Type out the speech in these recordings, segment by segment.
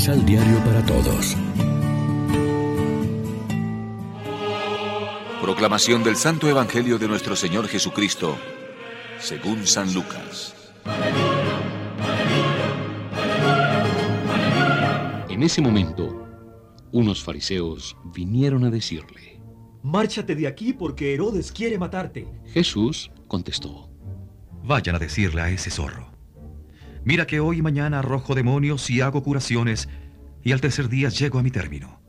Misal Diario para Todos. Proclamación del Santo Evangelio de nuestro Señor Jesucristo, según San Lucas. En ese momento, unos fariseos vinieron a decirle, Márchate de aquí porque Herodes quiere matarte. Jesús contestó, Vayan a decirle a ese zorro. Mira que hoy y mañana arrojo demonios y hago curaciones, y al tercer día llego a mi término.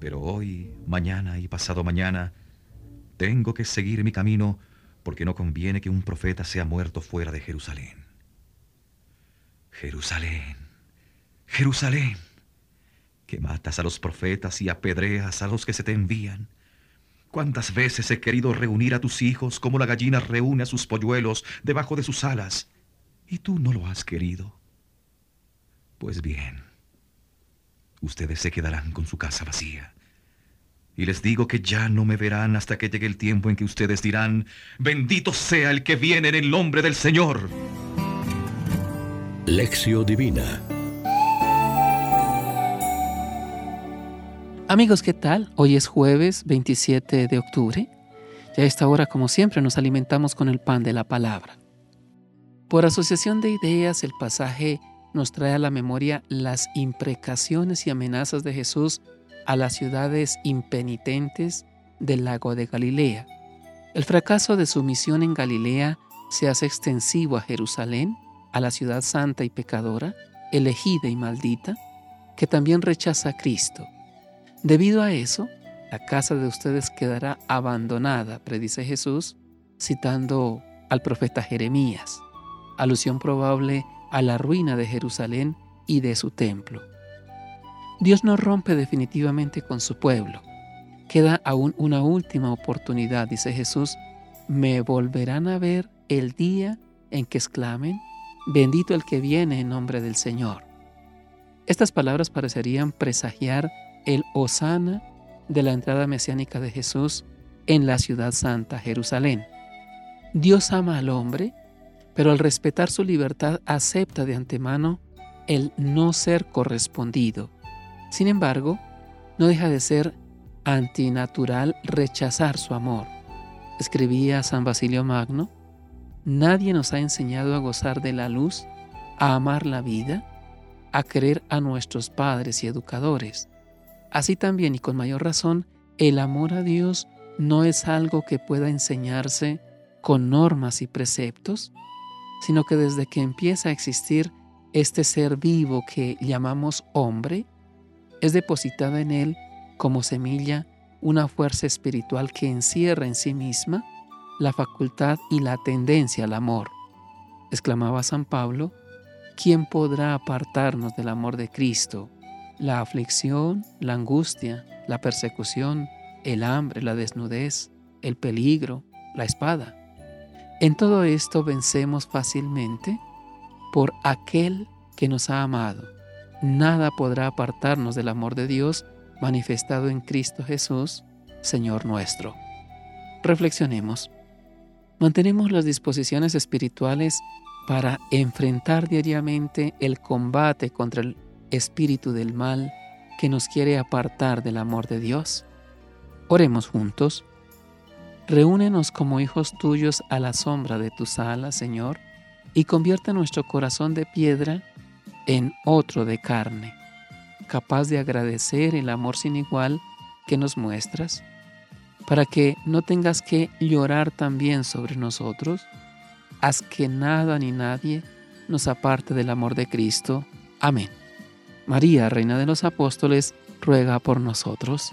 Pero hoy, mañana y pasado mañana, tengo que seguir mi camino porque no conviene que un profeta sea muerto fuera de Jerusalén. Jerusalén, Jerusalén, que matas a los profetas y apedreas a los que se te envían. ¿Cuántas veces he querido reunir a tus hijos como la gallina reúne a sus polluelos debajo de sus alas? Y tú no lo has querido. Pues bien, ustedes se quedarán con su casa vacía. Y les digo que ya no me verán hasta que llegue el tiempo en que ustedes dirán, bendito sea el que viene en el nombre del Señor. Lección Divina Amigos, ¿qué tal? Hoy es jueves 27 de octubre. Ya a esta hora, como siempre, nos alimentamos con el pan de la palabra. Por asociación de ideas, el pasaje nos trae a la memoria las imprecaciones y amenazas de Jesús a las ciudades impenitentes del lago de Galilea. El fracaso de su misión en Galilea se hace extensivo a Jerusalén, a la ciudad santa y pecadora, elegida y maldita, que también rechaza a Cristo Debido a eso, la casa de ustedes quedará abandonada, predice Jesús, citando al profeta Jeremías, alusión probable a la ruina de Jerusalén y de su templo. Dios no rompe definitivamente con su pueblo. Queda aún una última oportunidad, dice Jesús, me volverán a ver el día en que exclamen, bendito el que viene en nombre del Señor. Estas palabras parecerían presagiar el Osana de la entrada mesiánica de Jesús en la ciudad santa, Jerusalén. Dios ama al hombre, pero al respetar su libertad acepta de antemano el no ser correspondido. Sin embargo, no deja de ser antinatural rechazar su amor. Escribía San Basilio Magno, nadie nos ha enseñado a gozar de la luz, a amar la vida, a querer a nuestros padres y educadores. Así también y con mayor razón, el amor a Dios no es algo que pueda enseñarse con normas y preceptos, sino que desde que empieza a existir este ser vivo que llamamos hombre, es depositada en él como semilla una fuerza espiritual que encierra en sí misma la facultad y la tendencia al amor. Exclamaba San Pablo, ¿quién podrá apartarnos del amor de Cristo? la aflicción, la angustia, la persecución, el hambre, la desnudez, el peligro, la espada. En todo esto vencemos fácilmente por aquel que nos ha amado. Nada podrá apartarnos del amor de Dios manifestado en Cristo Jesús, Señor nuestro. Reflexionemos. Mantenemos las disposiciones espirituales para enfrentar diariamente el combate contra el espíritu del mal que nos quiere apartar del amor de Dios. Oremos juntos. Reúnenos como hijos tuyos a la sombra de tus alas, Señor, y convierte nuestro corazón de piedra en otro de carne, capaz de agradecer el amor sin igual que nos muestras, para que no tengas que llorar también sobre nosotros. Haz que nada ni nadie nos aparte del amor de Cristo. Amén. María, Reina de los Apóstoles, ruega por nosotros.